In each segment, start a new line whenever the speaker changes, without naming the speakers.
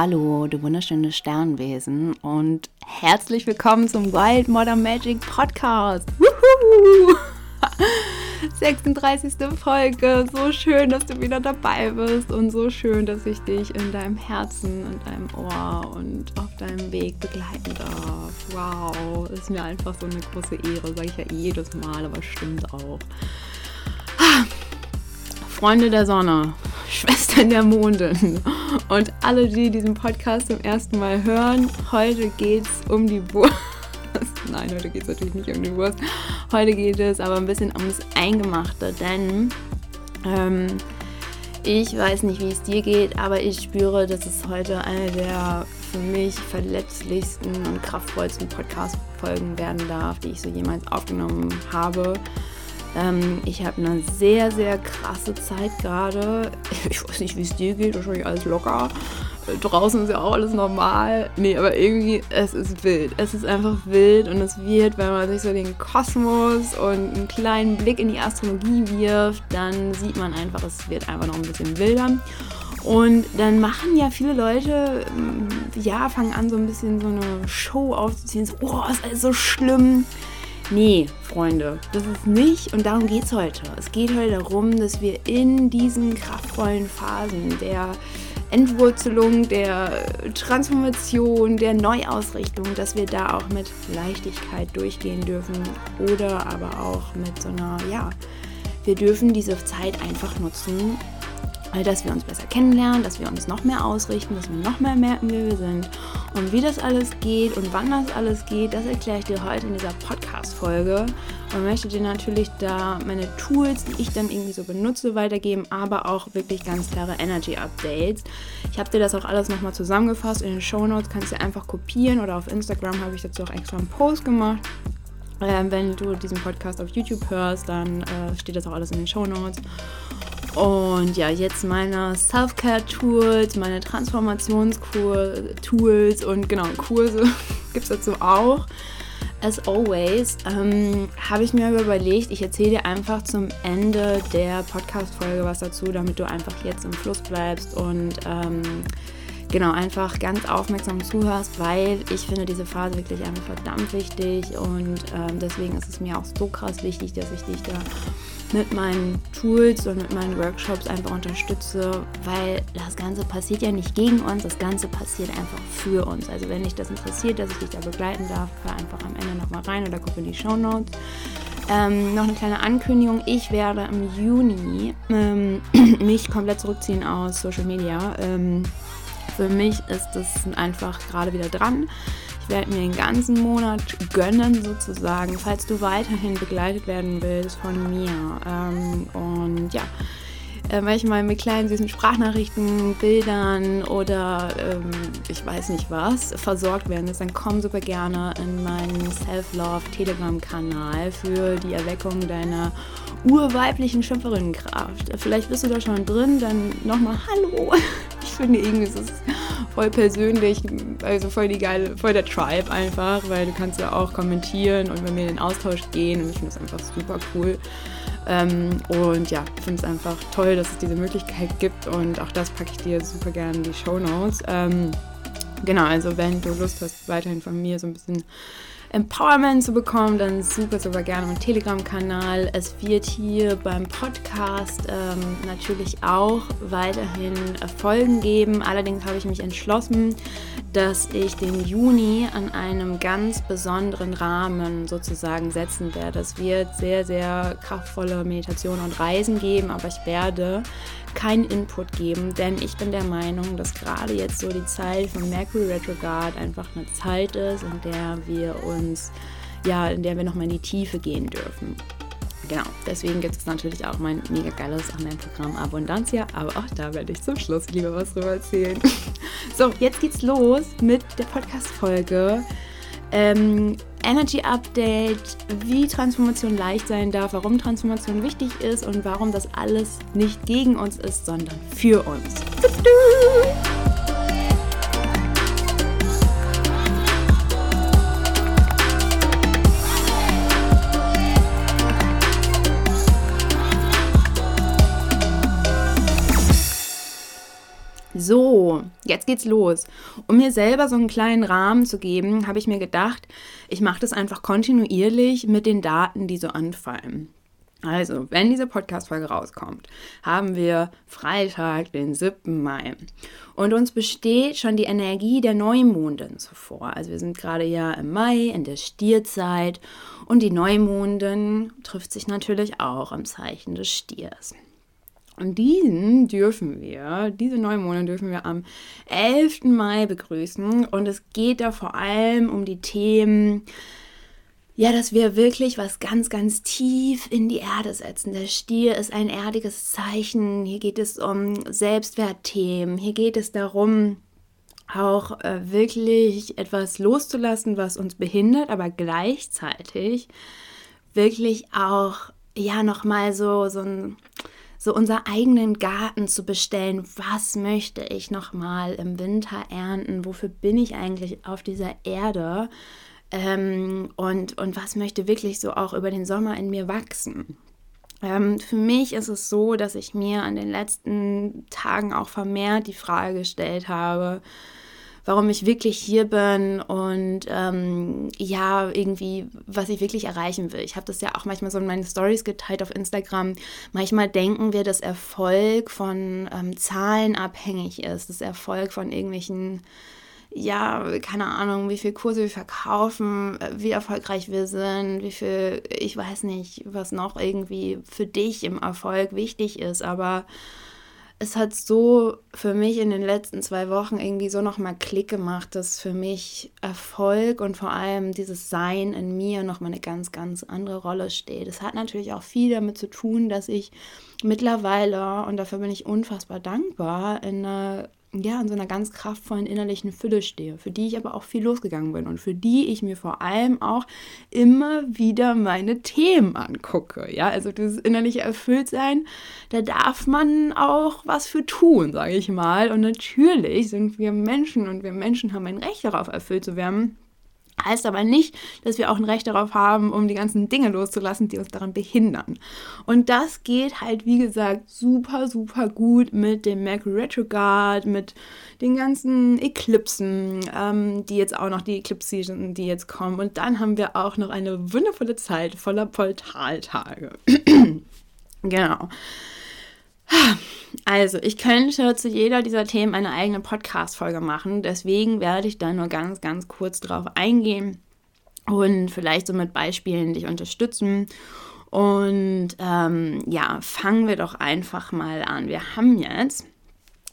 Hallo, du wunderschönes Sternwesen und herzlich willkommen zum Wild Modern Magic Podcast. Woohoo! 36. Folge. So schön, dass du wieder dabei bist und so schön, dass ich dich in deinem Herzen, in deinem Ohr und auf deinem Weg begleiten darf. Wow, ist mir einfach so eine große Ehre, sage ich ja jedes Mal, aber stimmt auch. Freunde der Sonne, Schwestern der Mondin und alle, die diesen Podcast zum ersten Mal hören, heute geht es um die Wurst. Nein, heute geht es natürlich nicht um die Wurst. Heute geht es aber ein bisschen ums Eingemachte, denn ähm, ich weiß nicht, wie es dir geht, aber ich spüre, dass es heute eine der für mich verletzlichsten und kraftvollsten Podcast-Folgen werden darf, die ich so jemals aufgenommen habe. Ähm, ich habe eine sehr, sehr krasse Zeit gerade. Ich weiß nicht, wie es dir geht, wahrscheinlich alles locker. Draußen ist ja auch alles normal. Nee, aber irgendwie, es ist wild. Es ist einfach wild und es wird, wenn man sich so den Kosmos und einen kleinen Blick in die Astrologie wirft, dann sieht man einfach, es wird einfach noch ein bisschen wilder. Und dann machen ja viele Leute, mm, ja, fangen an so ein bisschen so eine Show aufzuziehen. So, oh, ist alles so schlimm. Nee, Freunde, das ist nicht und darum geht es heute. Es geht heute darum, dass wir in diesen kraftvollen Phasen der Entwurzelung, der Transformation, der Neuausrichtung, dass wir da auch mit Leichtigkeit durchgehen dürfen oder aber auch mit so einer, ja, wir dürfen diese Zeit einfach nutzen, dass wir uns besser kennenlernen, dass wir uns noch mehr ausrichten, dass wir noch mehr merken, wer wir sind. Und wie das alles geht und wann das alles geht, das erkläre ich dir heute in dieser Podcast-Folge. Und möchte dir natürlich da meine Tools, die ich dann irgendwie so benutze, weitergeben, aber auch wirklich ganz klare Energy-Updates. Ich habe dir das auch alles nochmal zusammengefasst in den Show Notes, kannst du einfach kopieren oder auf Instagram habe ich dazu auch extra einen Post gemacht. Ähm, wenn du diesen Podcast auf YouTube hörst, dann äh, steht das auch alles in den Show Notes. Und ja, jetzt meine Self-Care-Tools, meine Transformations-Tools und genau, Kurse gibt es dazu auch. As always ähm, habe ich mir überlegt, ich erzähle dir einfach zum Ende der Podcast-Folge was dazu, damit du einfach jetzt im Fluss bleibst und ähm, genau, einfach ganz aufmerksam zuhörst, weil ich finde diese Phase wirklich einfach verdammt wichtig und ähm, deswegen ist es mir auch so krass wichtig, dass ich dich da mit meinen Tools und mit meinen Workshops einfach unterstütze, weil das Ganze passiert ja nicht gegen uns, das Ganze passiert einfach für uns. Also wenn dich das interessiert, dass ich dich da begleiten darf, hör einfach am Ende nochmal rein oder guck in die Show Notes. Ähm, noch eine kleine Ankündigung. Ich werde im Juni ähm, mich komplett zurückziehen aus Social Media. Ähm, für mich ist das einfach gerade wieder dran. Ich werde mir den ganzen Monat gönnen, sozusagen, falls du weiterhin begleitet werden willst von mir. Ähm, und ja, äh, manchmal mit kleinen süßen Sprachnachrichten, Bildern oder ähm, ich weiß nicht was versorgt werden ist, dann komm super gerne in meinen Self-Love Telegram-Kanal für die Erweckung deiner urweiblichen Schöpferinnenkraft. Vielleicht bist du da schon drin, dann nochmal Hallo. Finde irgendwie, es ist voll persönlich, also voll die geile, voll der Tribe einfach, weil du kannst ja auch kommentieren und mit mir in den Austausch gehen und ich finde das einfach super cool. Ähm, und ja, ich finde es einfach toll, dass es diese Möglichkeit gibt und auch das packe ich dir super gerne in die Show Notes. Ähm, genau, also wenn du Lust hast, weiterhin von mir so ein bisschen Empowerment zu bekommen, dann super, super gerne meinen Telegram-Kanal. Es wird hier beim Podcast ähm, natürlich auch weiterhin Folgen geben. Allerdings habe ich mich entschlossen, dass ich den Juni an einem ganz besonderen Rahmen sozusagen setzen werde. Es wird sehr, sehr kraftvolle Meditationen und Reisen geben, aber ich werde keinen Input geben, denn ich bin der Meinung, dass gerade jetzt so die Zeit von Mercury Retrograde einfach eine Zeit ist, in der wir uns, ja, in der wir nochmal in die Tiefe gehen dürfen. Genau, deswegen gibt es natürlich auch mein mega geiles Online-Programm Abundantia, aber auch da werde ich zum Schluss lieber was drüber erzählen. so, jetzt geht's los mit der Podcast-Folge. Ähm, Energy Update, wie Transformation leicht sein darf, warum Transformation wichtig ist und warum das alles nicht gegen uns ist, sondern für uns. So, jetzt geht's los. Um mir selber so einen kleinen Rahmen zu geben, habe ich mir gedacht, ich mache das einfach kontinuierlich mit den Daten, die so anfallen. Also, wenn diese Podcast-Folge rauskommt, haben wir Freitag, den 7. Mai. Und uns besteht schon die Energie der Neumondin zuvor. Also, wir sind gerade ja im Mai, in der Stierzeit. Und die Neumondin trifft sich natürlich auch im Zeichen des Stiers. Und diesen dürfen wir, diese Neumondin dürfen wir am 11. Mai begrüßen. Und es geht da vor allem um die Themen, ja, dass wir wirklich was ganz, ganz tief in die Erde setzen. Der Stier ist ein erdiges Zeichen. Hier geht es um Selbstwertthemen. Hier geht es darum, auch äh, wirklich etwas loszulassen, was uns behindert, aber gleichzeitig wirklich auch, ja, nochmal so, so ein so unser eigenen Garten zu bestellen. Was möchte ich nochmal im Winter ernten? Wofür bin ich eigentlich auf dieser Erde? ähm, und, und was möchte wirklich so auch über den Sommer in mir wachsen. Ähm, für mich ist es so, dass ich mir an den letzten Tagen auch vermehrt die Frage gestellt habe, warum ich wirklich hier bin und ähm, ja, irgendwie, was ich wirklich erreichen will. Ich habe das ja auch manchmal so in meinen Stories geteilt auf Instagram. Manchmal denken wir, dass Erfolg von ähm, Zahlen abhängig ist, dass Erfolg von irgendwelchen ja, keine Ahnung, wie viel Kurse wir verkaufen, wie erfolgreich wir sind, wie viel, ich weiß nicht, was noch irgendwie für dich im Erfolg wichtig ist, aber es hat so für mich in den letzten zwei Wochen irgendwie so nochmal Klick gemacht, dass für mich Erfolg und vor allem dieses Sein in mir nochmal eine ganz, ganz andere Rolle steht. Es hat natürlich auch viel damit zu tun, dass ich mittlerweile, und dafür bin ich unfassbar dankbar, in einer ja, in so einer ganz kraftvollen innerlichen Fülle stehe, für die ich aber auch viel losgegangen bin und für die ich mir vor allem auch immer wieder meine Themen angucke. Ja, also dieses innerliche Erfülltsein, da darf man auch was für tun, sage ich mal. Und natürlich sind wir Menschen und wir Menschen haben ein Recht darauf, erfüllt zu werden. Heißt aber nicht, dass wir auch ein Recht darauf haben, um die ganzen Dinge loszulassen, die uns daran behindern. Und das geht halt, wie gesagt, super, super gut mit dem Mercury Retrograde, mit den ganzen Eklipsen, ähm, die jetzt auch noch, die Eclipse Season, die jetzt kommen. Und dann haben wir auch noch eine wundervolle Zeit voller Portaltage. genau. Also, ich könnte zu jeder dieser Themen eine eigene Podcast-Folge machen. Deswegen werde ich da nur ganz, ganz kurz drauf eingehen und vielleicht so mit Beispielen dich unterstützen. Und ähm, ja, fangen wir doch einfach mal an. Wir haben jetzt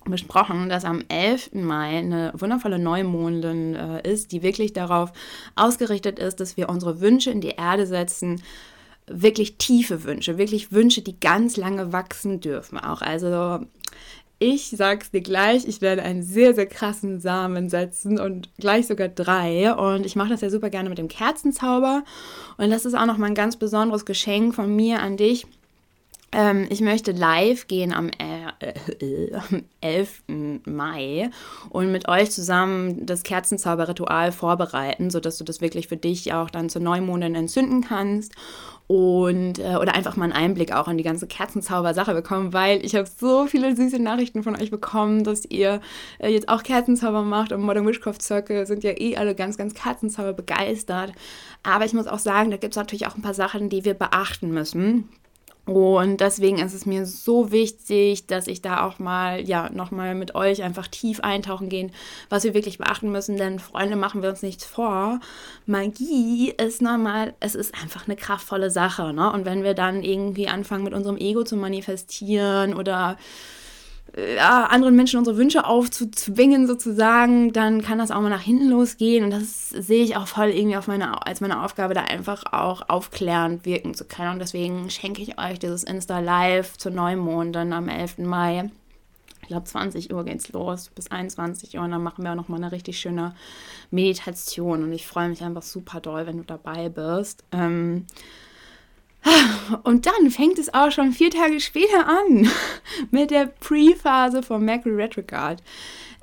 besprochen, dass am 11. Mai eine wundervolle Neumondin äh, ist, die wirklich darauf ausgerichtet ist, dass wir unsere Wünsche in die Erde setzen, wirklich tiefe Wünsche, wirklich Wünsche, die ganz lange wachsen dürfen auch. Also ich sag's dir gleich, ich werde einen sehr, sehr krassen Samen setzen und gleich sogar drei. Und ich mache das ja super gerne mit dem Kerzenzauber. Und das ist auch nochmal ein ganz besonderes Geschenk von mir an dich. Ähm, ich möchte live gehen am, äh, äh, am 11. Mai und mit euch zusammen das Kerzenzauberritual vorbereiten, sodass du das wirklich für dich auch dann zur Neumondin entzünden kannst und äh, oder einfach mal einen Einblick auch in die ganze Kerzenzauber-Sache bekommen, weil ich habe so viele süße Nachrichten von euch bekommen, dass ihr äh, jetzt auch Kerzenzauber macht und Modern Witchcraft Circle sind ja eh alle ganz, ganz Kerzenzauber begeistert. Aber ich muss auch sagen, da gibt es natürlich auch ein paar Sachen, die wir beachten müssen. Und deswegen ist es mir so wichtig, dass ich da auch mal, ja, nochmal mit euch einfach tief eintauchen gehen, was wir wirklich beachten müssen. Denn Freunde, machen wir uns nichts vor. Magie ist normal, es ist einfach eine kraftvolle Sache. Ne? Und wenn wir dann irgendwie anfangen, mit unserem Ego zu manifestieren oder ja, anderen Menschen unsere Wünsche aufzuzwingen sozusagen, dann kann das auch mal nach hinten losgehen und das sehe ich auch voll irgendwie meine, als meine Aufgabe, da einfach auch aufklärend wirken zu können und deswegen schenke ich euch dieses Insta Live zur Neumond dann am 11. Mai. Ich glaube 20 Uhr geht's los bis 21 Uhr und dann machen wir auch noch mal eine richtig schöne Meditation und ich freue mich einfach super doll, wenn du dabei bist. Ähm, und dann fängt es auch schon vier Tage später an mit der Pre-Phase vom Mercury Retrograde.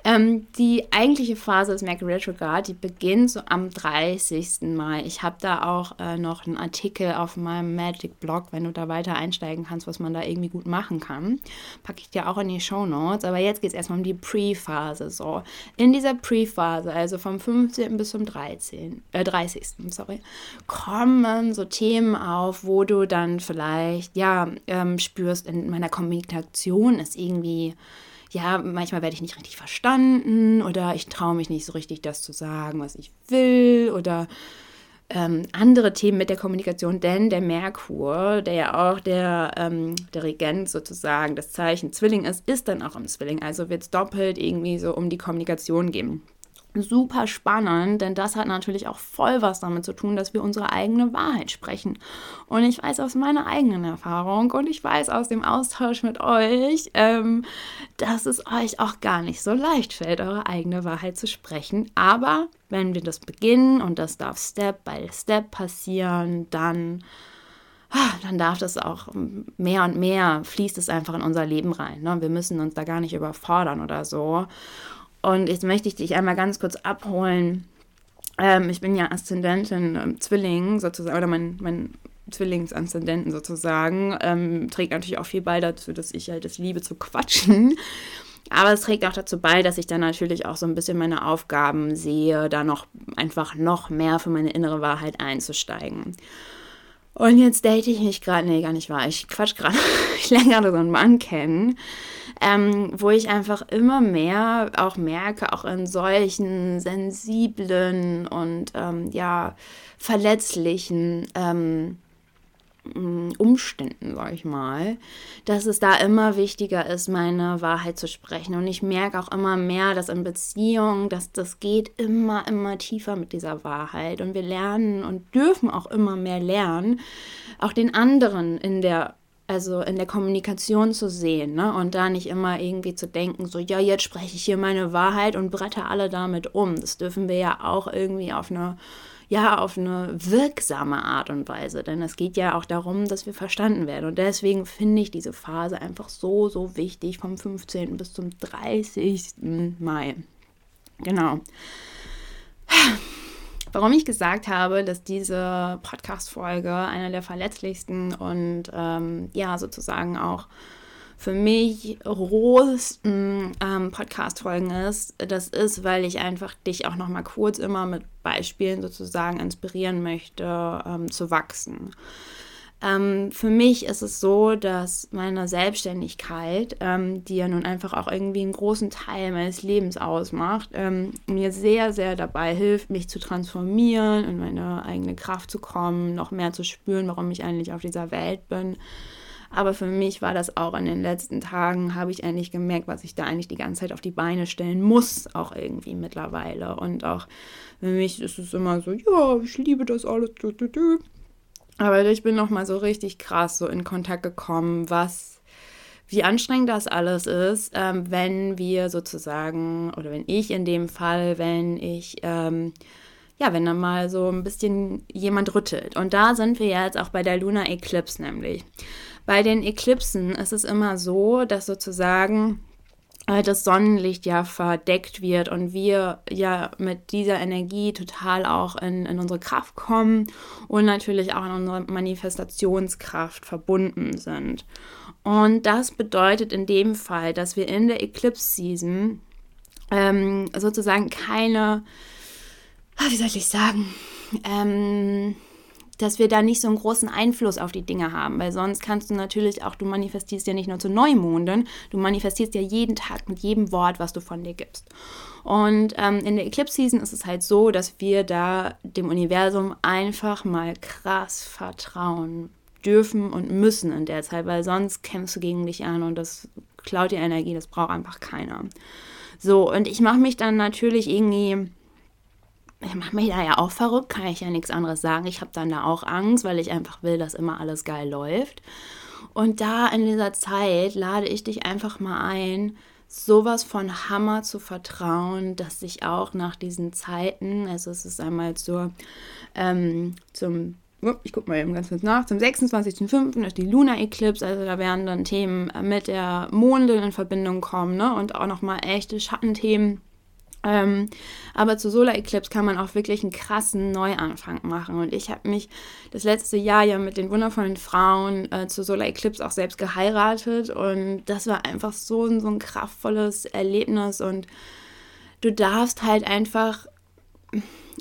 Ähm, die eigentliche Phase des Mercury Retrograde, die beginnt so am 30. Mai. Ich habe da auch äh, noch einen Artikel auf meinem Magic-Blog, wenn du da weiter einsteigen kannst, was man da irgendwie gut machen kann. Packe ich dir auch in die Show Notes. Aber jetzt geht es erstmal um die Pre-Phase. So. In dieser Pre-Phase, also vom 15. bis zum 13., äh, 30. Sorry, kommen so Themen auf, wo du dann vielleicht, ja, ähm, spürst, in meiner Kommunikation ist irgendwie ja, manchmal werde ich nicht richtig verstanden oder ich traue mich nicht so richtig, das zu sagen, was ich will oder ähm, andere Themen mit der Kommunikation, denn der Merkur, der ja auch der, ähm, der Regent sozusagen, das Zeichen Zwilling ist, ist dann auch im Zwilling. Also wird es doppelt irgendwie so um die Kommunikation gehen super spannend, denn das hat natürlich auch voll was damit zu tun, dass wir unsere eigene Wahrheit sprechen. Und ich weiß aus meiner eigenen Erfahrung und ich weiß aus dem Austausch mit euch, ähm, dass es euch auch gar nicht so leicht fällt, eure eigene Wahrheit zu sprechen. Aber wenn wir das beginnen und das darf Step by Step passieren, dann ah, dann darf das auch mehr und mehr fließt es einfach in unser Leben rein. Ne? Wir müssen uns da gar nicht überfordern oder so. Und jetzt möchte ich dich einmal ganz kurz abholen. Ähm, ich bin ja Aszendentin ähm, Zwilling sozusagen, oder mein, mein Zwillingsaszendenten sozusagen. Ähm, trägt natürlich auch viel bei dazu, dass ich halt das liebe zu quatschen. Aber es trägt auch dazu bei, dass ich dann natürlich auch so ein bisschen meine Aufgaben sehe, da noch einfach noch mehr für meine innere Wahrheit einzusteigen. Und jetzt date ich mich gerade, nee, gar nicht wahr, ich quatsch gerade, ich lerne gerade so einen Mann kennen, ähm, wo ich einfach immer mehr auch merke, auch in solchen sensiblen und ähm, ja, verletzlichen ähm, Umständen, sag ich mal, dass es da immer wichtiger ist, meine Wahrheit zu sprechen. Und ich merke auch immer mehr, dass in Beziehungen, dass das geht immer, immer tiefer mit dieser Wahrheit. Und wir lernen und dürfen auch immer mehr lernen, auch den anderen in der also in der Kommunikation zu sehen ne? und da nicht immer irgendwie zu denken, so ja, jetzt spreche ich hier meine Wahrheit und bretter alle damit um. Das dürfen wir ja auch irgendwie auf eine, ja, auf eine wirksame Art und Weise, denn es geht ja auch darum, dass wir verstanden werden und deswegen finde ich diese Phase einfach so, so wichtig vom 15. bis zum 30. Mai. Genau. Warum ich gesagt habe, dass diese Podcast-Folge einer der verletzlichsten und ähm, ja, sozusagen auch für mich rohesten ähm, Podcast-Folgen ist, das ist, weil ich einfach dich auch nochmal kurz immer mit Beispielen sozusagen inspirieren möchte, ähm, zu wachsen. Ähm, für mich ist es so, dass meine Selbstständigkeit, ähm, die ja nun einfach auch irgendwie einen großen Teil meines Lebens ausmacht, ähm, mir sehr, sehr dabei hilft, mich zu transformieren, in meine eigene Kraft zu kommen, noch mehr zu spüren, warum ich eigentlich auf dieser Welt bin. Aber für mich war das auch in den letzten Tagen, habe ich eigentlich gemerkt, was ich da eigentlich die ganze Zeit auf die Beine stellen muss, auch irgendwie mittlerweile. Und auch für mich ist es immer so, ja, ich liebe das alles. Aber ich bin noch mal so richtig krass so in Kontakt gekommen, was, wie anstrengend das alles ist, ähm, wenn wir sozusagen, oder wenn ich in dem Fall, wenn ich, ähm, ja, wenn dann mal so ein bisschen jemand rüttelt. Und da sind wir jetzt auch bei der Lunar Eclipse nämlich. Bei den Eklipsen ist es immer so, dass sozusagen äh, das Sonnenlicht ja verdeckt wird und wir ja mit dieser Energie total auch in, in unsere Kraft kommen und natürlich auch in unsere Manifestationskraft verbunden sind. Und das bedeutet in dem Fall, dass wir in der Eclipse Season ähm, sozusagen keine, ah, wie soll ich sagen, ähm, dass wir da nicht so einen großen Einfluss auf die Dinge haben, weil sonst kannst du natürlich auch, du manifestierst ja nicht nur zu Neumonden, du manifestierst ja jeden Tag mit jedem Wort, was du von dir gibst. Und ähm, in der Eclipse Season ist es halt so, dass wir da dem Universum einfach mal krass vertrauen dürfen und müssen in der Zeit, weil sonst kämpfst du gegen dich an und das klaut dir Energie, das braucht einfach keiner. So, und ich mache mich dann natürlich irgendwie ich mache mich da ja auch verrückt, kann ich ja nichts anderes sagen. Ich habe dann da auch Angst, weil ich einfach will, dass immer alles geil läuft. Und da in dieser Zeit lade ich dich einfach mal ein, sowas von Hammer zu vertrauen, dass sich auch nach diesen Zeiten, also es ist einmal zur, ähm, zum ich gucke mal eben ganz kurz nach, zum 26.05. ist die Lunar Eclipse, also da werden dann Themen mit der Mondin in Verbindung kommen, ne? Und auch nochmal echte Schattenthemen. Ähm, aber zu Solar Eclipse kann man auch wirklich einen krassen Neuanfang machen. Und ich habe mich das letzte Jahr ja mit den wundervollen Frauen äh, zu Solar Eclipse auch selbst geheiratet. Und das war einfach so, so ein kraftvolles Erlebnis. Und du darfst halt einfach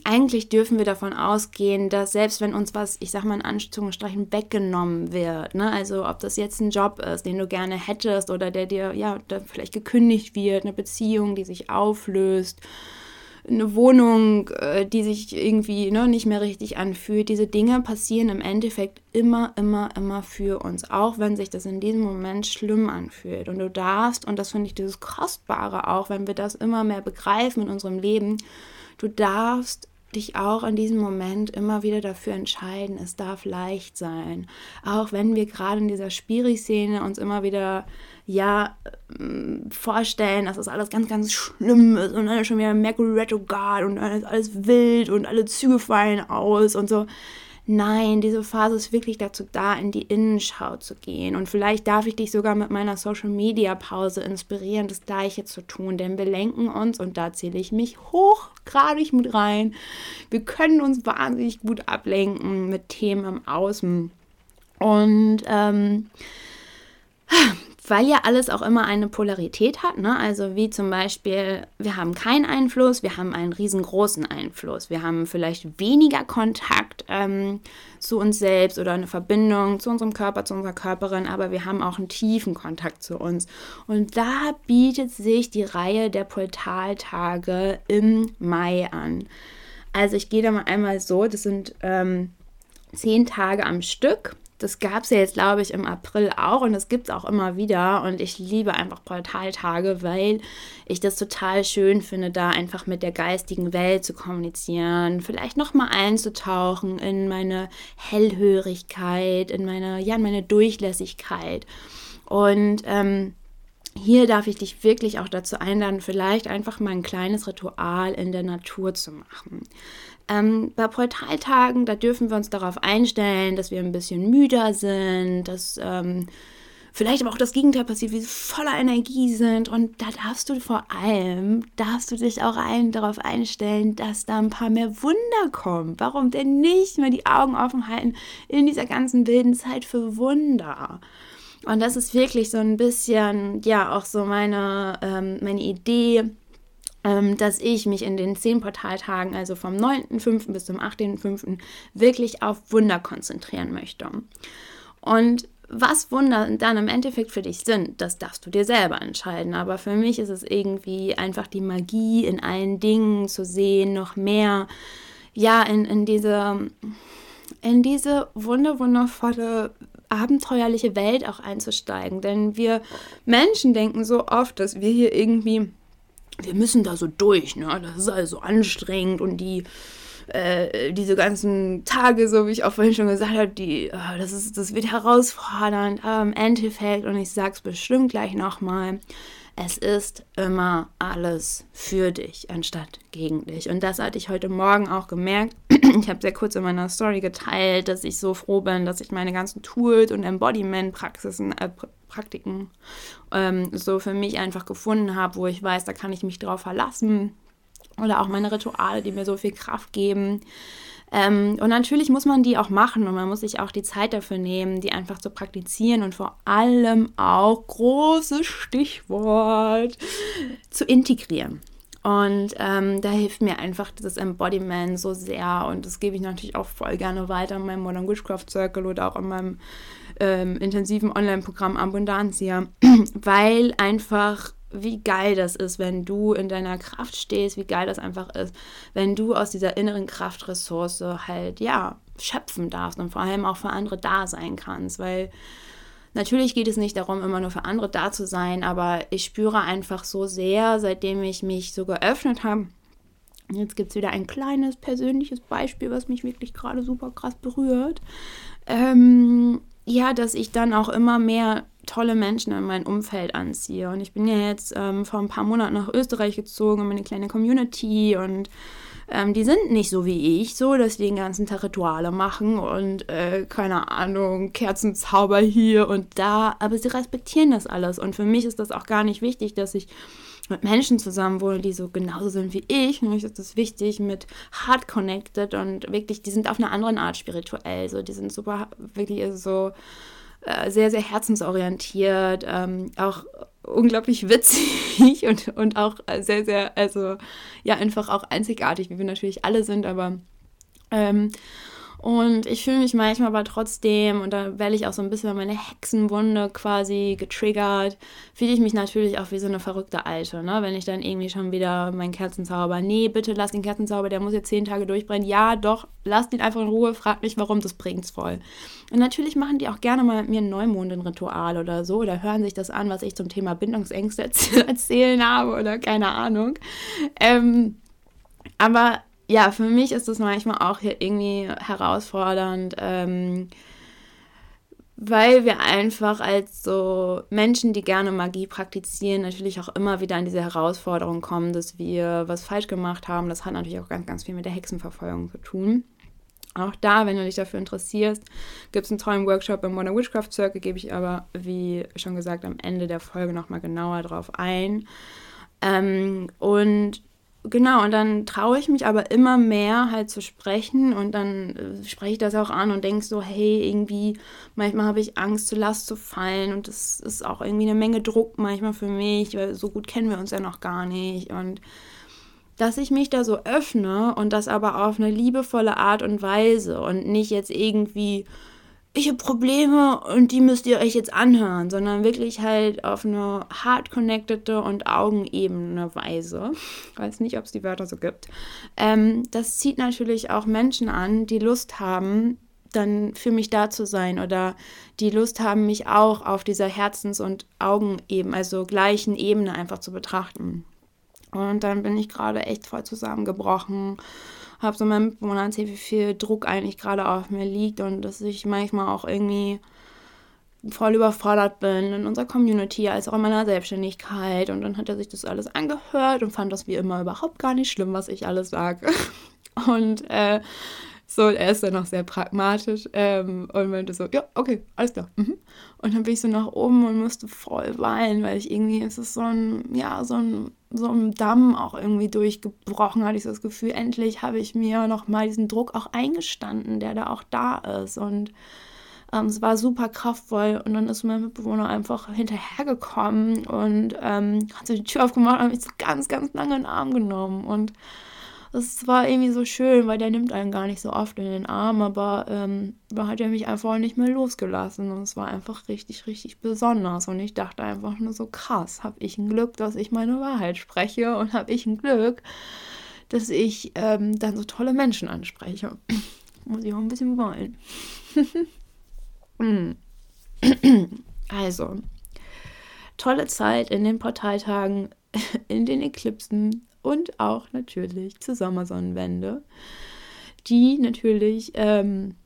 eigentlich dürfen wir davon ausgehen, dass selbst wenn uns was, ich sag mal in Anführungsstrichen, weggenommen wird, ne, also ob das jetzt ein Job ist, den du gerne hättest oder der dir, ja, vielleicht gekündigt wird, eine Beziehung, die sich auflöst, eine Wohnung, äh, die sich irgendwie ne, nicht mehr richtig anfühlt. Diese Dinge passieren im Endeffekt immer, immer, immer für uns, auch wenn sich das in diesem Moment schlimm anfühlt. Und du darfst, und das finde ich dieses Kostbare auch, wenn wir das immer mehr begreifen in unserem Leben, du darfst dich auch in diesem Moment immer wieder dafür entscheiden, es darf leicht sein. Auch wenn wir gerade in dieser Spiri-Szene uns immer wieder ja ähm, vorstellen, dass das alles ganz, ganz schlimm ist und dann schon wieder Mercury Retrograde und dann ist alles wild und alle Züge fallen aus und so. Nein, diese Phase ist wirklich dazu da, in die Innenschau zu gehen. Und vielleicht darf ich dich sogar mit meiner Social Media Pause inspirieren, das Gleiche zu tun. Denn wir lenken uns, und da zähle ich mich hochgradig mit rein. Wir können uns wahnsinnig gut ablenken mit Themen im Außen. Und ähm, weil ja alles auch immer eine Polarität hat, ne? also wie zum Beispiel, wir haben keinen Einfluss, wir haben einen riesengroßen Einfluss, wir haben vielleicht weniger Kontakt ähm, zu uns selbst oder eine Verbindung zu unserem Körper, zu unserer Körperin, aber wir haben auch einen tiefen Kontakt zu uns. Und da bietet sich die Reihe der Portaltage im Mai an. Also ich gehe da mal einmal so, das sind ähm, zehn Tage am Stück das gab es ja jetzt, glaube ich, im April auch und das gibt es auch immer wieder. Und ich liebe einfach Portaltage, weil ich das total schön finde, da einfach mit der geistigen Welt zu kommunizieren, vielleicht nochmal einzutauchen in meine Hellhörigkeit, in meine, ja, in meine Durchlässigkeit. Und ähm, hier darf ich dich wirklich auch dazu einladen, vielleicht einfach mal ein kleines Ritual in der Natur zu machen. Ähm, bei Portaltagen, da dürfen wir uns darauf einstellen, dass wir ein bisschen müder sind, dass ähm, vielleicht aber auch das Gegenteil passiert, wie wir voller Energie sind. Und da darfst du vor allem, darfst du dich auch ein, darauf einstellen, dass da ein paar mehr Wunder kommen. Warum denn nicht mal die Augen offen halten in dieser ganzen wilden Zeit für Wunder? Und das ist wirklich so ein bisschen, ja, auch so meine, ähm, meine Idee, dass ich mich in den zehn Portaltagen, also vom 9.5. bis zum 18.5., wirklich auf Wunder konzentrieren möchte. Und was Wunder dann im Endeffekt für dich sind, das darfst du dir selber entscheiden. Aber für mich ist es irgendwie einfach die Magie in allen Dingen zu sehen, noch mehr, ja, in, in diese, in diese wunder, wundervolle abenteuerliche Welt auch einzusteigen. Denn wir Menschen denken so oft, dass wir hier irgendwie wir müssen da so durch, ne? Das ist also anstrengend und die äh, diese ganzen Tage, so wie ich auch vorhin schon gesagt habe, die, äh, das, ist, das wird herausfordernd, aber im Endeffekt, und ich sage es bestimmt gleich nochmal, es ist immer alles für dich anstatt gegen dich. Und das hatte ich heute Morgen auch gemerkt. Ich habe sehr kurz in meiner Story geteilt, dass ich so froh bin, dass ich meine ganzen Tools und Embodiment-Praxisen, äh, Praktiken ähm, so für mich einfach gefunden habe, wo ich weiß, da kann ich mich drauf verlassen. Oder auch meine Rituale, die mir so viel Kraft geben. Ähm, und natürlich muss man die auch machen und man muss sich auch die Zeit dafür nehmen, die einfach zu praktizieren und vor allem auch, großes Stichwort, zu integrieren. Und ähm, da hilft mir einfach dieses Embodiment so sehr. Und das gebe ich natürlich auch voll gerne weiter in meinem Modern Witchcraft Circle oder auch in meinem ähm, intensiven Online-Programm Abundantia, weil einfach wie geil das ist, wenn du in deiner Kraft stehst, wie geil das einfach ist, wenn du aus dieser inneren Kraftressource halt, ja, schöpfen darfst und vor allem auch für andere da sein kannst, weil natürlich geht es nicht darum, immer nur für andere da zu sein, aber ich spüre einfach so sehr, seitdem ich mich so geöffnet habe, Jetzt gibt es wieder ein kleines persönliches Beispiel, was mich wirklich gerade super krass berührt. Ähm, ja, dass ich dann auch immer mehr tolle Menschen in mein Umfeld anziehe. Und ich bin ja jetzt ähm, vor ein paar Monaten nach Österreich gezogen, in meine kleine Community und ähm, die sind nicht so wie ich, so, dass die den ganzen Tag Rituale machen und, äh, keine Ahnung, Kerzenzauber hier und da, aber sie respektieren das alles. Und für mich ist das auch gar nicht wichtig, dass ich mit Menschen zusammenwohne, die so genauso sind wie ich. Für mich ist das wichtig mit hard connected und wirklich, die sind auf eine andere Art spirituell. So, die sind super, wirklich so äh, sehr, sehr herzensorientiert, ähm, auch unglaublich witzig und, und auch sehr, sehr, also ja, einfach auch einzigartig, wie wir natürlich alle sind, aber ähm, und ich fühle mich manchmal aber trotzdem, und da werde ich auch so ein bisschen meine Hexenwunde quasi getriggert, fühle ich mich natürlich auch wie so eine verrückte Alte, ne? Wenn ich dann irgendwie schon wieder meinen Kerzenzauber, nee, bitte lass den Kerzenzauber, der muss jetzt zehn Tage durchbrennen. Ja, doch, lass ihn einfach in Ruhe, frag mich, warum, das bringt's voll. Und natürlich machen die auch gerne mal mit mir ein Neumond-Ritual oder so, oder hören sich das an, was ich zum Thema Bindungsängste erzählen habe, oder keine Ahnung. Ähm, aber ja, für mich ist das manchmal auch hier irgendwie herausfordernd, ähm, weil wir einfach als so Menschen, die gerne Magie praktizieren, natürlich auch immer wieder an diese Herausforderung kommen, dass wir was falsch gemacht haben. Das hat natürlich auch ganz, ganz viel mit der Hexenverfolgung zu tun. Auch da, wenn du dich dafür interessierst, gibt es einen tollen Workshop im Modern Witchcraft Circle, gebe ich aber, wie schon gesagt, am Ende der Folge nochmal genauer drauf ein. Ähm, und Genau, und dann traue ich mich aber immer mehr halt zu sprechen und dann äh, spreche ich das auch an und denke so, hey, irgendwie, manchmal habe ich Angst, zu Last zu fallen und das ist auch irgendwie eine Menge Druck manchmal für mich, weil so gut kennen wir uns ja noch gar nicht. Und dass ich mich da so öffne und das aber auf eine liebevolle Art und Weise und nicht jetzt irgendwie ich habe Probleme und die müsst ihr euch jetzt anhören, sondern wirklich halt auf eine hart connectede und augenebene Weise. Ich weiß nicht, ob es die Wörter so gibt. Ähm, das zieht natürlich auch Menschen an, die Lust haben, dann für mich da zu sein oder die Lust haben, mich auch auf dieser Herzens- und Augenebene, also gleichen Ebene einfach zu betrachten. Und dann bin ich gerade echt voll zusammengebrochen habe so Mitbewohner wie viel Druck eigentlich gerade auf mir liegt und dass ich manchmal auch irgendwie voll überfordert bin in unserer Community, als auch in meiner Selbstständigkeit. Und dann hat er sich das alles angehört und fand das wie immer überhaupt gar nicht schlimm, was ich alles sage. Und äh, so, er ist dann noch sehr pragmatisch ähm, und meinte so, ja, okay, alles klar. Mhm. Und dann bin ich so nach oben und musste voll weinen, weil ich irgendwie, es ist so ein, ja, so ein, so ein Damm auch irgendwie durchgebrochen, hatte ich so das Gefühl, endlich habe ich mir nochmal diesen Druck auch eingestanden, der da auch da ist. Und ähm, es war super kraftvoll und dann ist mein Mitbewohner einfach hinterhergekommen und ähm, hat so die Tür aufgemacht und mich so ganz, ganz lange in den Arm genommen und das war irgendwie so schön, weil der nimmt einen gar nicht so oft in den Arm, aber ähm, da hat er mich einfach nicht mehr losgelassen und es war einfach richtig, richtig besonders und ich dachte einfach nur so krass, habe ich ein Glück, dass ich meine Wahrheit spreche und habe ich ein Glück, dass ich ähm, dann so tolle Menschen anspreche. Muss ich auch ein bisschen. Hm. also, tolle Zeit in den Portaltagen, in den Eklipsen, und auch natürlich zur Sommersonnenwende, die natürlich ähm,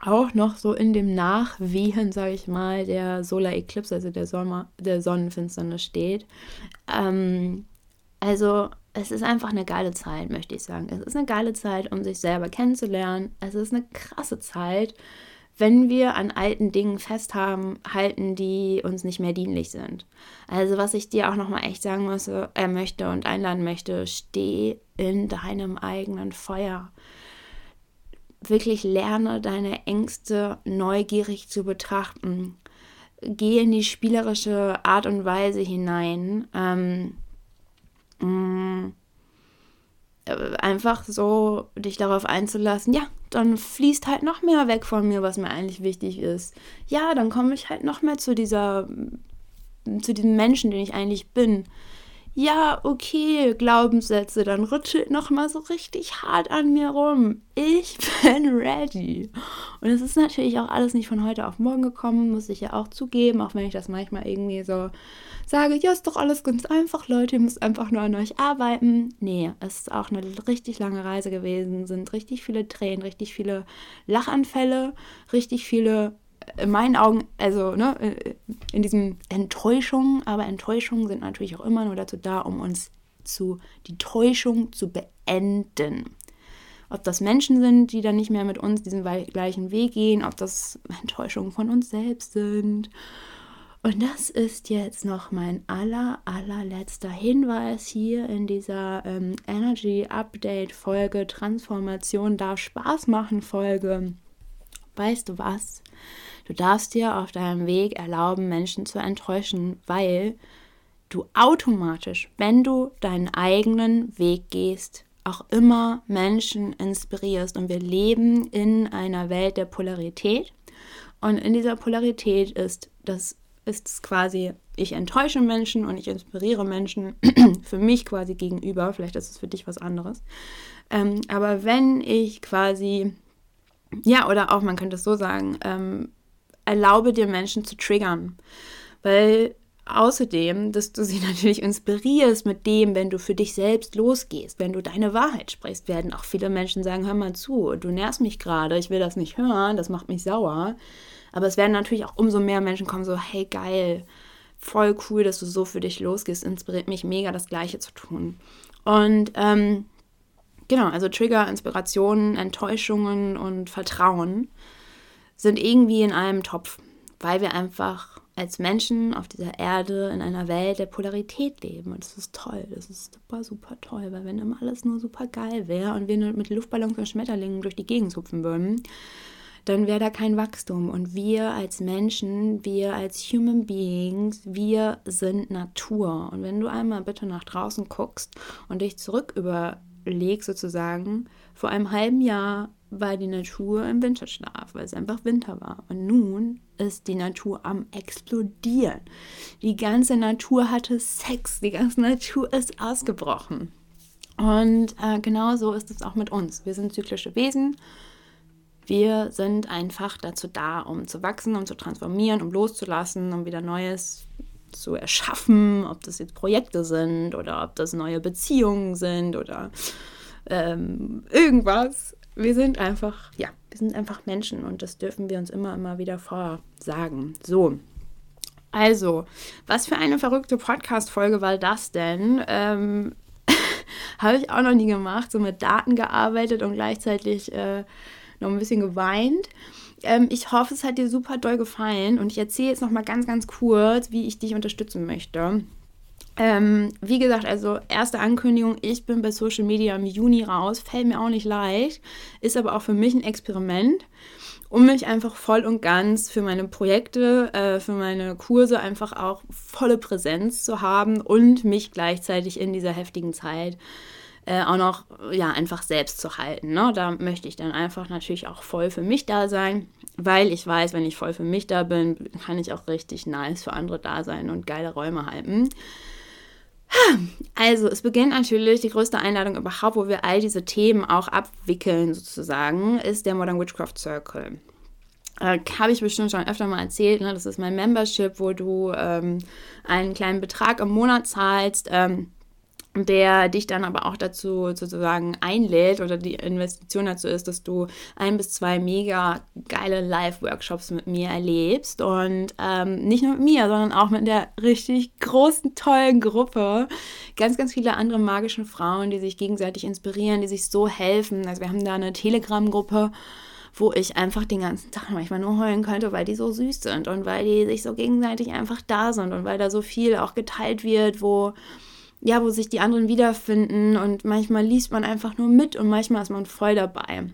auch noch so in dem Nachwehen, sage ich mal, der Solar Eclipse, also der, Sommer, der Sonnenfinsternis steht. Ähm, also es ist einfach eine geile Zeit, möchte ich sagen. Es ist eine geile Zeit, um sich selber kennenzulernen. Es ist eine krasse Zeit, wenn wir an alten Dingen festhaben, halten, die uns nicht mehr dienlich sind. Also was ich dir auch nochmal echt sagen muss, äh, möchte und einladen möchte, steh in deinem eigenen Feuer. Wirklich lerne deine Ängste neugierig zu betrachten. Geh in die spielerische Art und Weise hinein. Ähm, mh, mm, einfach so dich darauf einzulassen, ja, dann fließt halt noch mehr weg von mir, was mir eigentlich wichtig ist. Ja, dann komme ich halt noch mehr zu dieser, zu diesem Menschen, den ich eigentlich bin. Ja, okay, Glaubenssätze, dann rüttelt noch mal so richtig hart an mir rum. Ich bin ready. Und es ist natürlich auch alles nicht von heute auf morgen gekommen, muss ich ja auch zugeben, auch wenn ich das manchmal irgendwie so sage, ja, ist doch alles ganz einfach, Leute, ihr müsst einfach nur an euch arbeiten. Nee, es ist auch eine richtig lange Reise gewesen, sind richtig viele Tränen, richtig viele Lachanfälle, richtig viele, in meinen Augen, also ne, in diesen Enttäuschungen, aber Enttäuschungen sind natürlich auch immer nur dazu da, um uns zu, die Täuschung zu beenden. Ob das Menschen sind, die dann nicht mehr mit uns diesen gleichen Weg gehen, ob das Enttäuschungen von uns selbst sind. Und das ist jetzt noch mein aller, allerletzter Hinweis hier in dieser ähm, Energy Update Folge, Transformation darf Spaß machen Folge. Weißt du was? Du darfst dir auf deinem Weg erlauben, Menschen zu enttäuschen, weil du automatisch, wenn du deinen eigenen Weg gehst, auch immer Menschen inspirierst. Und wir leben in einer Welt der Polarität. Und in dieser Polarität ist das ist quasi, ich enttäusche Menschen und ich inspiriere Menschen für mich quasi gegenüber. Vielleicht ist es für dich was anderes. Ähm, aber wenn ich quasi, ja, oder auch man könnte es so sagen, ähm, erlaube dir Menschen zu triggern. Weil Außerdem, dass du sie natürlich inspirierst mit dem, wenn du für dich selbst losgehst, wenn du deine Wahrheit sprichst, werden auch viele Menschen sagen, hör mal zu, du nervst mich gerade, ich will das nicht hören, das macht mich sauer. Aber es werden natürlich auch umso mehr Menschen kommen, so, hey geil, voll cool, dass du so für dich losgehst, inspiriert mich mega, das Gleiche zu tun. Und ähm, genau, also Trigger, Inspirationen, Enttäuschungen und Vertrauen sind irgendwie in einem Topf, weil wir einfach als Menschen auf dieser Erde in einer Welt der Polarität leben. Und das ist toll, das ist super, super toll, weil wenn immer alles nur super geil wäre und wir mit Luftballons und Schmetterlingen durch die Gegend hupfen würden, dann wäre da kein Wachstum. Und wir als Menschen, wir als Human Beings, wir sind Natur. Und wenn du einmal bitte nach draußen guckst und dich zurück überlegst sozusagen, vor einem halben Jahr war die Natur im Winterschlaf, weil es einfach Winter war. Und nun ist die Natur am explodieren. Die ganze Natur hatte Sex, die ganze Natur ist ausgebrochen. Und äh, genau so ist es auch mit uns. Wir sind zyklische Wesen. Wir sind einfach dazu da, um zu wachsen, um zu transformieren, um loszulassen, um wieder Neues zu erschaffen, ob das jetzt Projekte sind oder ob das neue Beziehungen sind oder ähm, irgendwas wir sind einfach, ja, wir sind einfach Menschen und das dürfen wir uns immer, immer wieder vorsagen. So. Also, was für eine verrückte Podcast-Folge war das denn? Ähm, Habe ich auch noch nie gemacht, so mit Daten gearbeitet und gleichzeitig äh, noch ein bisschen geweint. Ähm, ich hoffe, es hat dir super doll gefallen und ich erzähle jetzt noch mal ganz, ganz kurz, wie ich dich unterstützen möchte. Ähm, wie gesagt, also erste Ankündigung, ich bin bei Social Media im Juni raus, fällt mir auch nicht leicht, ist aber auch für mich ein Experiment, um mich einfach voll und ganz für meine Projekte, äh, für meine Kurse einfach auch volle Präsenz zu haben und mich gleichzeitig in dieser heftigen Zeit äh, auch noch ja einfach selbst zu halten. Ne? Da möchte ich dann einfach natürlich auch voll für mich da sein, weil ich weiß, wenn ich voll für mich da bin, kann ich auch richtig nice für andere da sein und geile Räume halten. Also, es beginnt natürlich die größte Einladung überhaupt, wo wir all diese Themen auch abwickeln, sozusagen, ist der Modern Witchcraft Circle. Äh, Habe ich bestimmt schon öfter mal erzählt. Ne? Das ist mein Membership, wo du ähm, einen kleinen Betrag im Monat zahlst. Ähm, der dich dann aber auch dazu sozusagen einlädt oder die Investition dazu ist, dass du ein bis zwei mega geile Live-Workshops mit mir erlebst und ähm, nicht nur mit mir, sondern auch mit der richtig großen, tollen Gruppe. Ganz, ganz viele andere magische Frauen, die sich gegenseitig inspirieren, die sich so helfen. Also wir haben da eine Telegram-Gruppe, wo ich einfach den ganzen Tag manchmal nur heulen könnte, weil die so süß sind und weil die sich so gegenseitig einfach da sind und weil da so viel auch geteilt wird, wo ja, wo sich die anderen wiederfinden und manchmal liest man einfach nur mit und manchmal ist man voll dabei.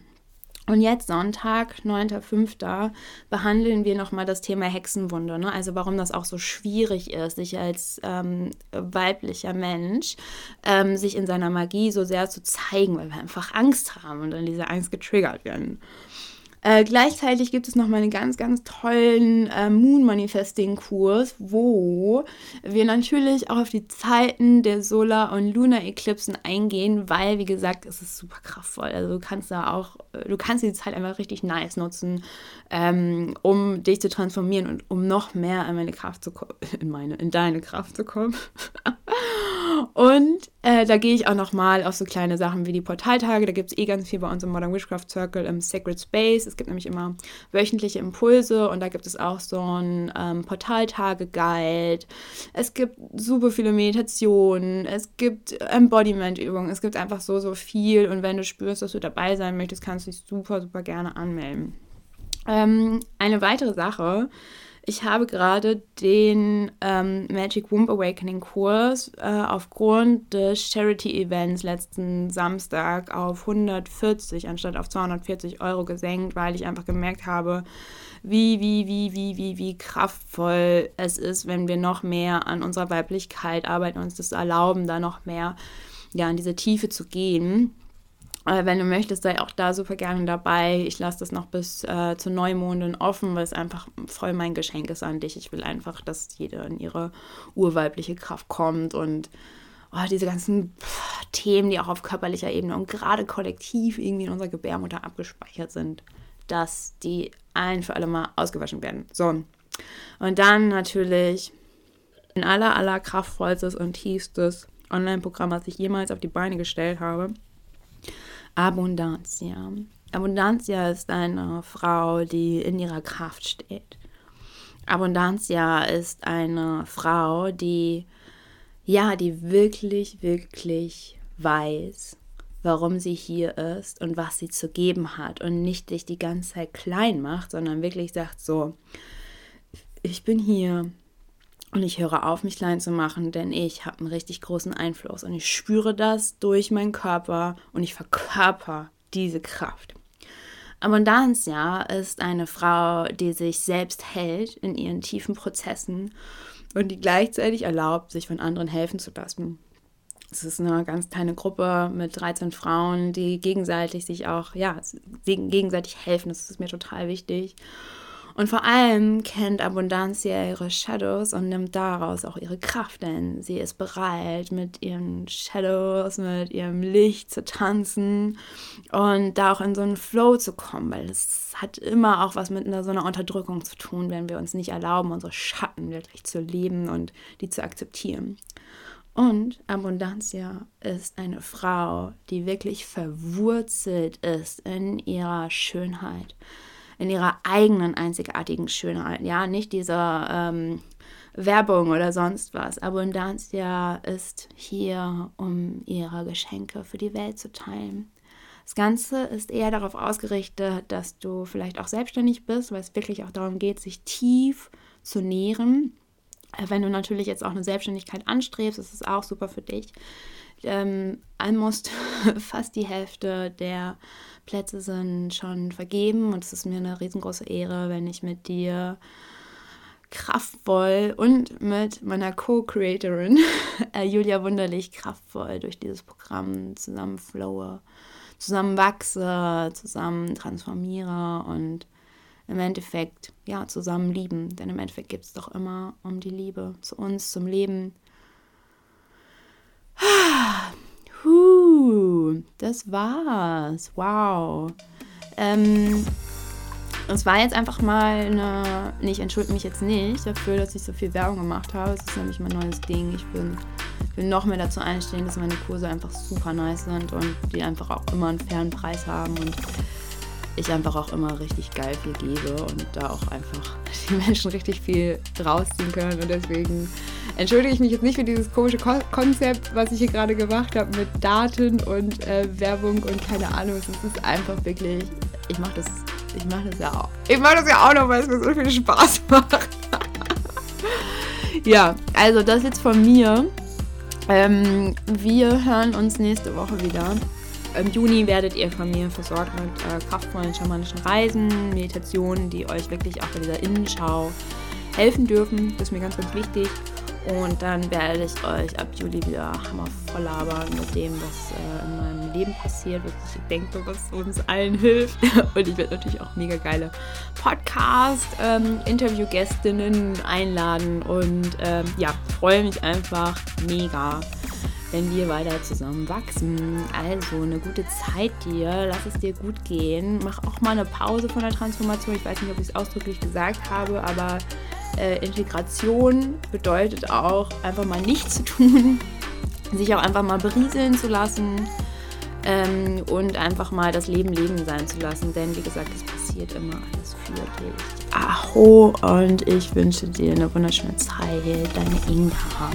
Und jetzt Sonntag, 9.5., behandeln wir nochmal das Thema Hexenwunde. Ne? Also warum das auch so schwierig ist, sich als ähm, weiblicher Mensch ähm, sich in seiner Magie so sehr zu zeigen, weil wir einfach Angst haben und in dieser Angst getriggert werden. Äh, gleichzeitig gibt es noch mal einen ganz, ganz tollen äh, Moon Manifesting Kurs, wo wir natürlich auch auf die Zeiten der Solar- und Lunar-Eklipsen eingehen, weil, wie gesagt, es ist super kraftvoll. Also du kannst da auch, äh, du kannst die Zeit einfach richtig nice nutzen, ähm, um dich zu transformieren und um noch mehr in meine Kraft zu kommen, in meine, in deine Kraft zu kommen. Und äh, da gehe ich auch nochmal auf so kleine Sachen wie die Portaltage. Da gibt es eh ganz viel bei uns im Modern Witchcraft Circle im Sacred Space. Es gibt nämlich immer wöchentliche Impulse und da gibt es auch so ein ähm, Portaltage-Guide. Es gibt super viele Meditationen. Es gibt Embodiment-Übungen. Es gibt einfach so, so viel. Und wenn du spürst, dass du dabei sein möchtest, kannst du dich super, super gerne anmelden. Ähm, eine weitere Sache ich habe gerade den ähm, Magic Womb Awakening Kurs äh, aufgrund des Charity Events letzten Samstag auf 140 anstatt auf 240 Euro gesenkt, weil ich einfach gemerkt habe, wie, wie, wie, wie, wie, wie kraftvoll es ist, wenn wir noch mehr an unserer Weiblichkeit arbeiten, uns das erlauben, da noch mehr ja, in diese Tiefe zu gehen. Aber wenn du möchtest, sei auch da super gerne dabei. Ich lasse das noch bis äh, zu Neumondin offen, weil es einfach voll mein Geschenk ist an dich. Ich will einfach, dass jede in ihre urweibliche Kraft kommt und oh, diese ganzen pff, Themen, die auch auf körperlicher Ebene und gerade kollektiv irgendwie in unserer Gebärmutter abgespeichert sind, dass die ein für alle Mal ausgewaschen werden. So. Und dann natürlich ein aller, aller kraftvollstes und tiefstes Online-Programm, was ich jemals auf die Beine gestellt habe Abundantia. Abundantia ist eine Frau, die in ihrer Kraft steht. Abundantia ist eine Frau, die, ja, die wirklich, wirklich weiß, warum sie hier ist und was sie zu geben hat und nicht dich die ganze Zeit klein macht, sondern wirklich sagt so, ich bin hier, und ich höre auf, mich klein zu machen, denn ich habe einen richtig großen Einfluss und ich spüre das durch meinen Körper und ich verkörper diese Kraft. Abundantia ist eine Frau, die sich selbst hält in ihren tiefen Prozessen und die gleichzeitig erlaubt, sich von anderen helfen zu lassen. Es ist eine ganz kleine Gruppe mit 13 Frauen, die gegenseitig sich auch, ja, gegenseitig helfen. Das ist mir total wichtig. Und vor allem kennt Abundantia ihre Shadows und nimmt daraus auch ihre Kraft, denn sie ist bereit, mit ihren Shadows, mit ihrem Licht zu tanzen und da auch in so einen Flow zu kommen, weil es hat immer auch was mit einer, so einer Unterdrückung zu tun, wenn wir uns nicht erlauben, unsere Schatten wirklich zu leben und die zu akzeptieren. Und Abundantia ist eine Frau, die wirklich verwurzelt ist in ihrer Schönheit in ihrer eigenen einzigartigen Schönheit. Ja, nicht diese ähm, Werbung oder sonst was. Abundantia ist hier, um ihre Geschenke für die Welt zu teilen. Das Ganze ist eher darauf ausgerichtet, dass du vielleicht auch selbstständig bist, weil es wirklich auch darum geht, sich tief zu nähren. Äh, wenn du natürlich jetzt auch eine Selbstständigkeit anstrebst, ist es auch super für dich. Ähm, almost fast die Hälfte der Plätze sind schon vergeben und es ist mir eine riesengroße Ehre, wenn ich mit dir kraftvoll und mit meiner Co-Creatorin äh, Julia Wunderlich kraftvoll durch dieses Programm zusammen flowe, zusammen wachse, zusammen transformiere und im Endeffekt, ja, zusammen lieben. Denn im Endeffekt geht es doch immer um die Liebe zu uns, zum Leben. Das war's. Wow. Ähm, es war jetzt einfach mal eine. Nee, ich entschuldige mich jetzt nicht dafür, dass ich so viel Werbung gemacht habe. Es ist nämlich mein neues Ding. Ich bin, will noch mehr dazu einstehen, dass meine Kurse einfach super nice sind und die einfach auch immer einen fairen Preis haben und ich einfach auch immer richtig geil viel gebe und da auch einfach die Menschen richtig viel rausziehen können. Und deswegen entschuldige ich mich jetzt nicht für dieses komische Ko Konzept, was ich hier gerade gemacht habe mit Daten und äh, Werbung und keine Ahnung. Es ist einfach wirklich, ich mache das, ich mache das ja auch. Ich mache das ja auch noch, weil es mir so viel Spaß macht. ja, also das jetzt von mir. Ähm, wir hören uns nächste Woche wieder. Im Juni werdet ihr von mir versorgt mit äh, kraftvollen schamanischen Reisen, Meditationen, die euch wirklich auch bei dieser Innenschau helfen dürfen. Das ist mir ganz, ganz wichtig. Und dann werde ich euch ab Juli wieder hammervoll labern mit dem, was äh, in meinem Leben passiert, was ich denke, was uns allen hilft. Und ich werde natürlich auch mega geile Podcast-Interviewgästinnen ähm, einladen. Und ähm, ja, freue mich einfach mega, wenn wir weiter zusammen wachsen. Also eine gute Zeit dir, lass es dir gut gehen. Mach auch mal eine Pause von der Transformation. Ich weiß nicht, ob ich es ausdrücklich gesagt habe, aber äh, Integration bedeutet auch, einfach mal nichts zu tun, sich auch einfach mal berieseln zu lassen ähm, und einfach mal das Leben Leben sein zu lassen. Denn wie gesagt, es passiert immer alles für dich. Aho und ich wünsche dir eine wunderschöne Zeit. Deine Inga.